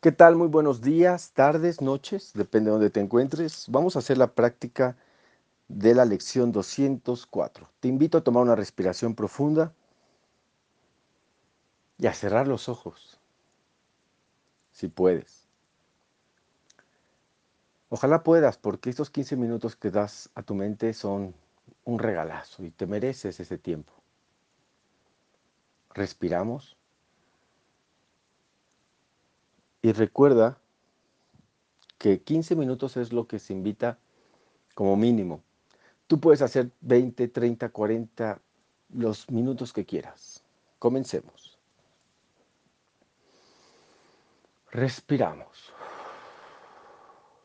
¿Qué tal? Muy buenos días, tardes, noches, depende de donde te encuentres. Vamos a hacer la práctica de la lección 204. Te invito a tomar una respiración profunda y a cerrar los ojos, si puedes. Ojalá puedas, porque estos 15 minutos que das a tu mente son un regalazo y te mereces ese tiempo. Respiramos. Y recuerda que 15 minutos es lo que se invita como mínimo. Tú puedes hacer 20, 30, 40, los minutos que quieras. Comencemos. Respiramos.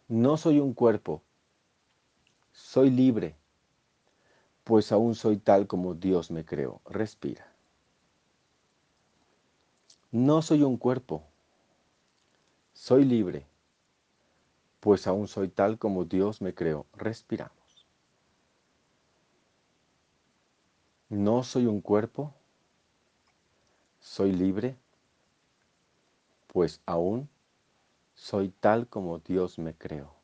No soy un cuerpo, soy libre, pues aún soy tal como Dios me creó. Respira. No soy un cuerpo, soy libre, pues aún soy tal como Dios me creó. Respiramos. No soy un cuerpo, soy libre, pues aún soy tal como Dios me creó.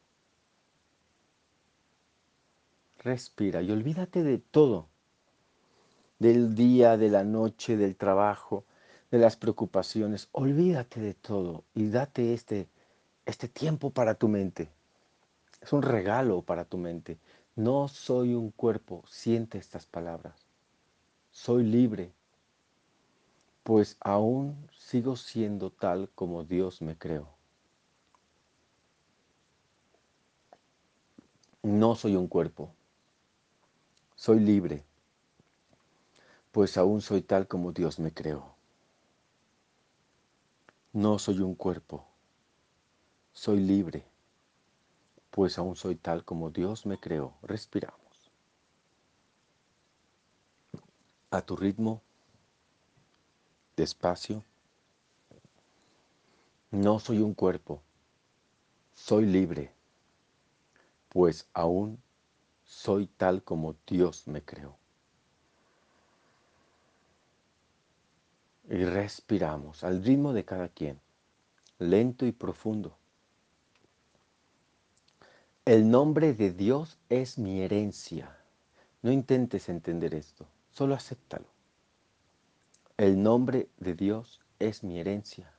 Respira y olvídate de todo, del día, de la noche, del trabajo, de las preocupaciones. Olvídate de todo y date este, este tiempo para tu mente. Es un regalo para tu mente. No soy un cuerpo, siente estas palabras. Soy libre, pues aún sigo siendo tal como Dios me creó. No soy un cuerpo, soy libre, pues aún soy tal como Dios me creó. No soy un cuerpo, soy libre, pues aún soy tal como Dios me creó. Respiramos. A tu ritmo, despacio. No soy un cuerpo, soy libre, pues aún soy tal como Dios me creó. Y respiramos al ritmo de cada quien, lento y profundo. El nombre de Dios es mi herencia. No intentes entender esto, solo acéptalo. El nombre de Dios es mi herencia.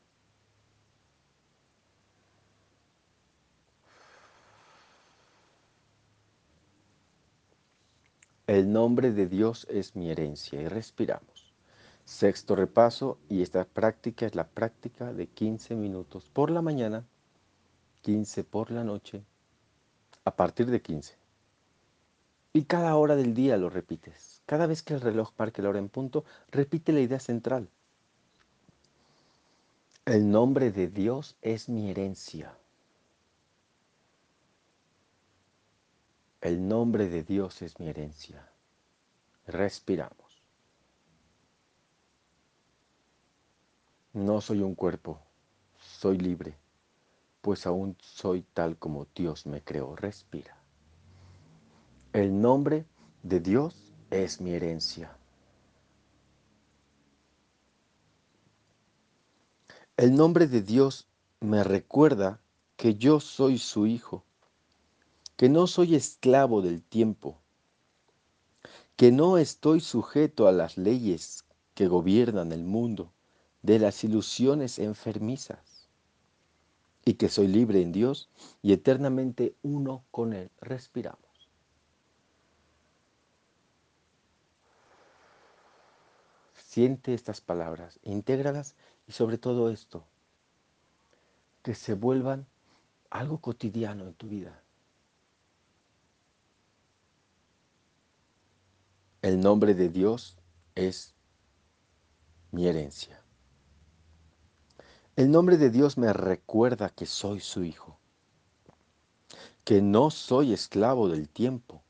El nombre de Dios es mi herencia y respiramos. Sexto repaso y esta práctica es la práctica de 15 minutos por la mañana, 15 por la noche, a partir de 15. Y cada hora del día lo repites. Cada vez que el reloj marque la hora en punto, repite la idea central. El nombre de Dios es mi herencia. El nombre de Dios es mi herencia. Respiramos. No soy un cuerpo, soy libre, pues aún soy tal como Dios me creó. Respira. El nombre de Dios es mi herencia. El nombre de Dios me recuerda que yo soy su hijo, que no soy esclavo del tiempo, que no estoy sujeto a las leyes que gobiernan el mundo de las ilusiones enfermizas y que soy libre en Dios y eternamente uno con Él. Respiramos. Siente estas palabras, intégralas y sobre todo esto, que se vuelvan algo cotidiano en tu vida. El nombre de Dios es mi herencia. El nombre de Dios me recuerda que soy su hijo, que no soy esclavo del tiempo,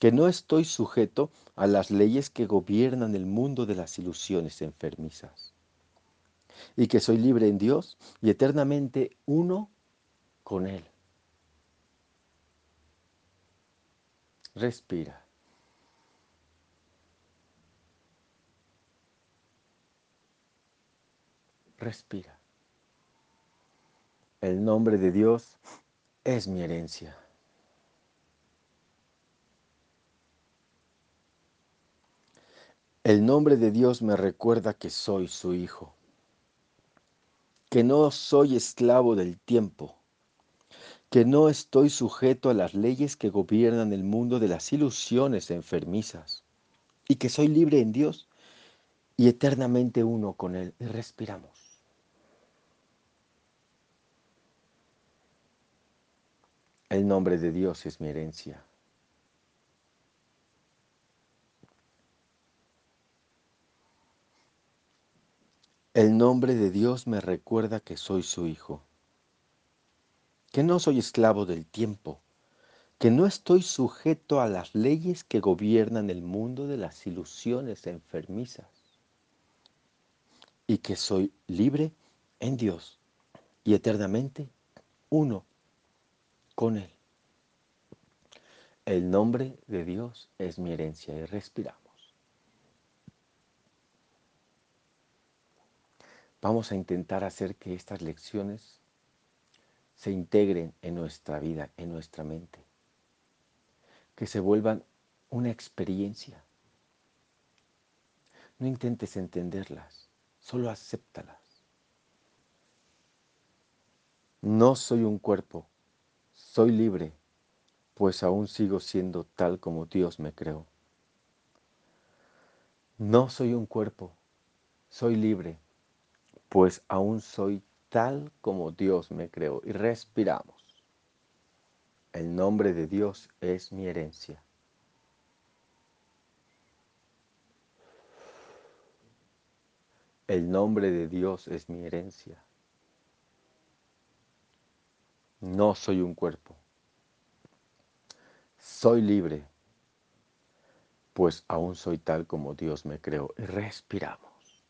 que no estoy sujeto a las leyes que gobiernan el mundo de las ilusiones enfermizas, y que soy libre en Dios y eternamente uno con Él. Respira. Respira. El nombre de Dios es mi herencia. El nombre de Dios me recuerda que soy su hijo, que no soy esclavo del tiempo, que no estoy sujeto a las leyes que gobiernan el mundo de las ilusiones enfermizas, y que soy libre en Dios y eternamente uno con Él. Y respiramos. El nombre de Dios es mi herencia. El nombre de Dios me recuerda que soy su hijo, que no soy esclavo del tiempo, que no estoy sujeto a las leyes que gobiernan el mundo de las ilusiones enfermizas y que soy libre en Dios y eternamente uno con Él. El nombre de Dios es mi herencia y respiramos. Vamos a intentar hacer que estas lecciones se integren en nuestra vida, en nuestra mente, que se vuelvan una experiencia. No intentes entenderlas, solo acéptalas. No soy un cuerpo, soy libre, pues aún sigo siendo tal como Dios me creó. No soy un cuerpo, soy libre, pues aún soy tal como Dios me creó. Y respiramos. El nombre de Dios es mi herencia. El nombre de Dios es mi herencia. No soy un cuerpo. Soy libre, pues aún soy tal como Dios me creó. Y respiramos.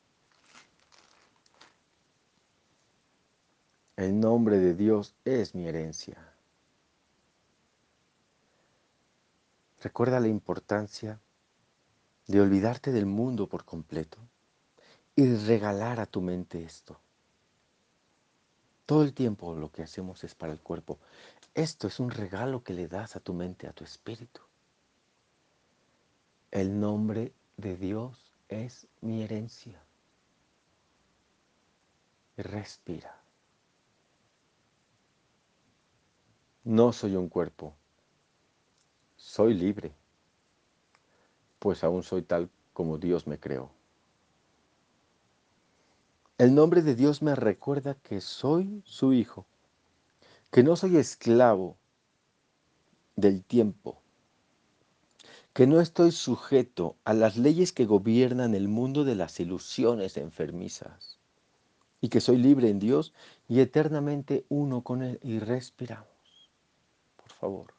El nombre de Dios es mi herencia. Recuerda la importancia de olvidarte del mundo por completo y regalar a tu mente esto. Todo el tiempo lo que hacemos es para el cuerpo. Esto es un regalo que le das a tu mente, a tu espíritu. El nombre de Dios es mi herencia. Respira. No soy un cuerpo, soy libre, pues aún soy tal como Dios me creó. El nombre de Dios me recuerda que soy su hijo, que no soy esclavo del tiempo, que no estoy sujeto a las leyes que gobiernan el mundo de las ilusiones enfermizas, y que soy libre en Dios y eternamente uno con Él y respiramos favor,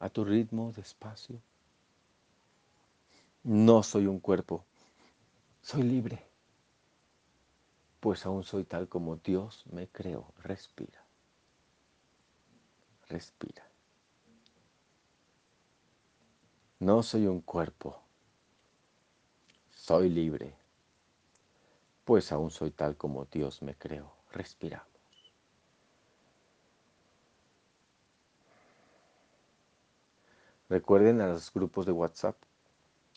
a tu ritmo, despacio. No soy un cuerpo, soy libre, pues aún soy tal como Dios me creó. Respira, respira. No soy un cuerpo, soy libre, pues aún soy tal como Dios me creó. Respira. Recuerden a los grupos de WhatsApp.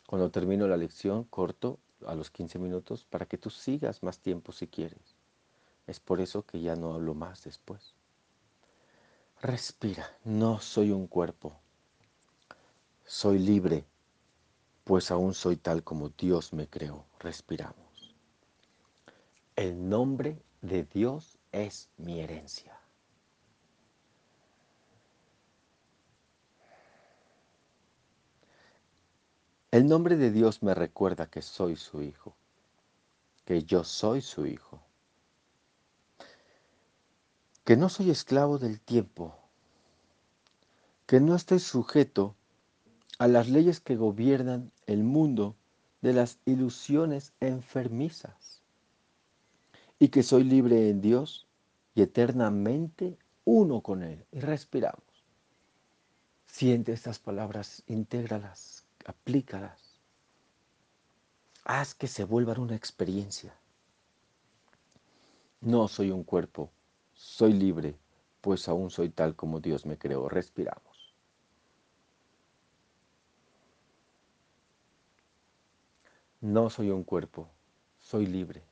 Cuando termino la lección, corto a los 15 minutos para que tú sigas más tiempo si quieres. Es por eso que ya no hablo más después. Respira, no soy un cuerpo. Soy libre, pues aún soy tal como Dios me creó. Respiramos. El nombre de Dios es mi herencia. El nombre de Dios me recuerda que soy su hijo, que yo soy su hijo, que no soy esclavo del tiempo, que no estoy sujeto a las leyes que gobiernan el mundo de las ilusiones enfermizas y que soy libre en Dios y eternamente uno con Él. Y respiramos. Siente estas palabras, intégralas aplícalas. Haz que se vuelvan una experiencia. No soy un cuerpo, soy libre, pues aún soy tal como Dios me creó. Respiramos. No soy un cuerpo, soy libre,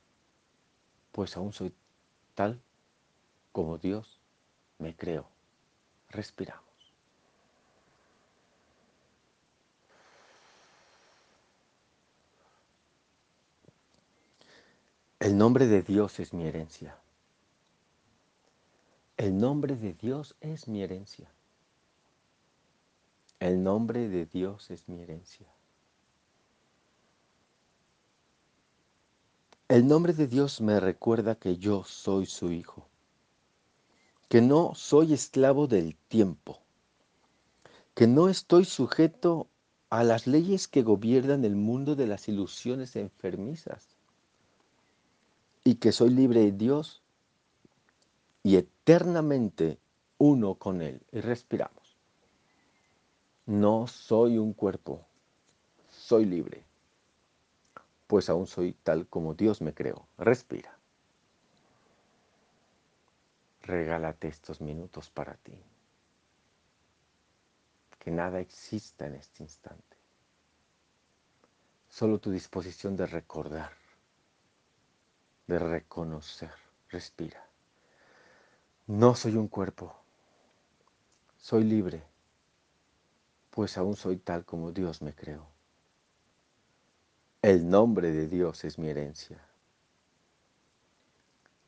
pues aún soy tal como Dios me creó. Respiramos. El nombre de Dios es mi herencia. El nombre de Dios es mi herencia. El nombre de Dios es mi herencia. El nombre de Dios me recuerda que yo soy su hijo, que no soy esclavo del tiempo, que no estoy sujeto a las leyes que gobiernan el mundo de las ilusiones enfermizas y que soy libre de Dios y eternamente uno con Él. Y respiramos. No soy un cuerpo, soy libre, pues aún soy tal como Dios me creó. Respira. Regálate estos minutos para ti. Que nada exista en este instante. Solo tu disposición de recordar, de reconocer. Respira. No soy un cuerpo, soy libre, pues aún soy tal como Dios me creó. El nombre de Dios es mi herencia.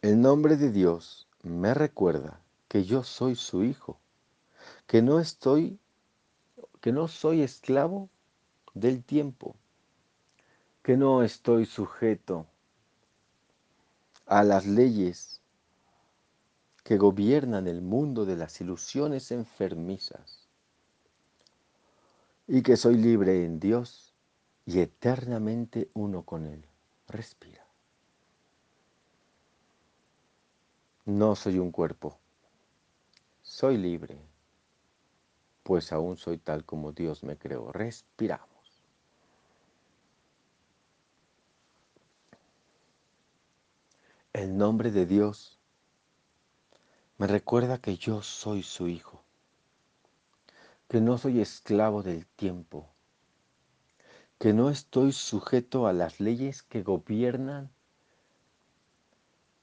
El nombre de Dios me recuerda que yo soy su hijo, que no estoy, que no soy esclavo del tiempo, que no estoy sujeto a las leyes que gobiernan el mundo de las ilusiones enfermizas y que soy libre en Dios y eternamente uno con Él. Respira. No soy un cuerpo, soy libre, pues aún soy tal como Dios me creó. Respiramos. El nombre de Dios me recuerda que yo soy su hijo, que no soy esclavo del tiempo, que no estoy sujeto a las leyes que gobiernan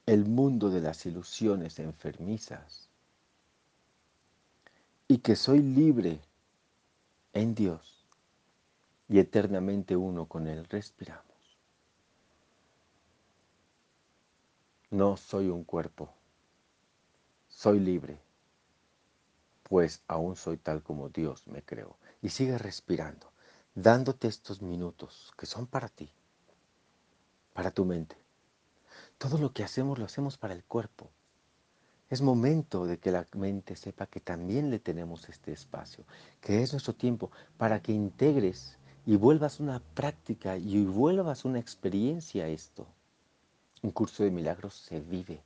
el mundo de las ilusiones enfermizas y que soy libre en Dios y eternamente uno con Él. Respiramos. No soy un cuerpo soy libre, pues aún soy tal como Dios me creó. Y sigue respirando, dándote estos minutos que son para ti, para tu mente. Todo lo que hacemos lo hacemos para el cuerpo. Es momento de que la mente sepa que también le tenemos este espacio, que es nuestro tiempo, para que integres y vuelvas una práctica y vuelvas una experiencia a esto. Un curso de milagros se vive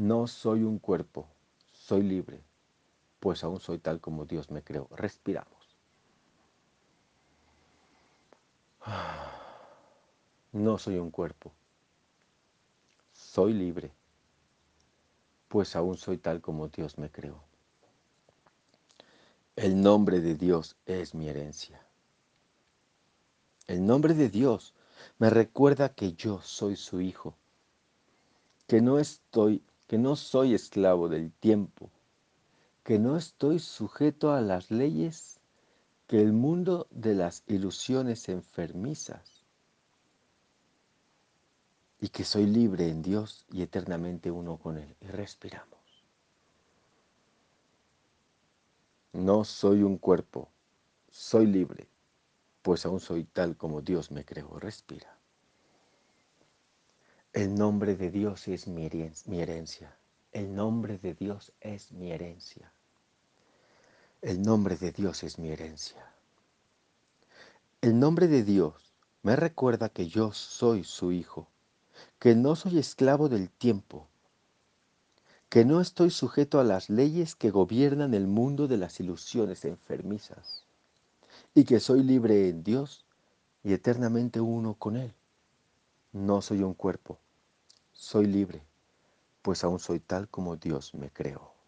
no soy un cuerpo, soy libre, pues aún soy tal como Dios me creó. Respiramos. No soy un cuerpo, soy libre, pues aún soy tal como Dios me creó. El nombre de Dios es mi herencia. El nombre de Dios me recuerda que yo soy su hijo, que no estoy que no soy esclavo del tiempo, que no estoy sujeto a las leyes que el mundo de las ilusiones enfermizas y que soy libre en Dios y eternamente uno con Él. Y respiramos. No soy un cuerpo, soy libre, pues aún soy tal como Dios me creó. Respira. El nombre de Dios es mi herencia. El nombre de Dios es mi herencia. El nombre de Dios es mi herencia. El nombre de Dios me recuerda que yo soy su hijo, que no soy esclavo del tiempo, que no estoy sujeto a las leyes que gobiernan el mundo de las ilusiones enfermizas, y que soy libre en Dios y eternamente uno con Él. No soy un cuerpo, soy libre, pues aún soy tal como Dios me creó.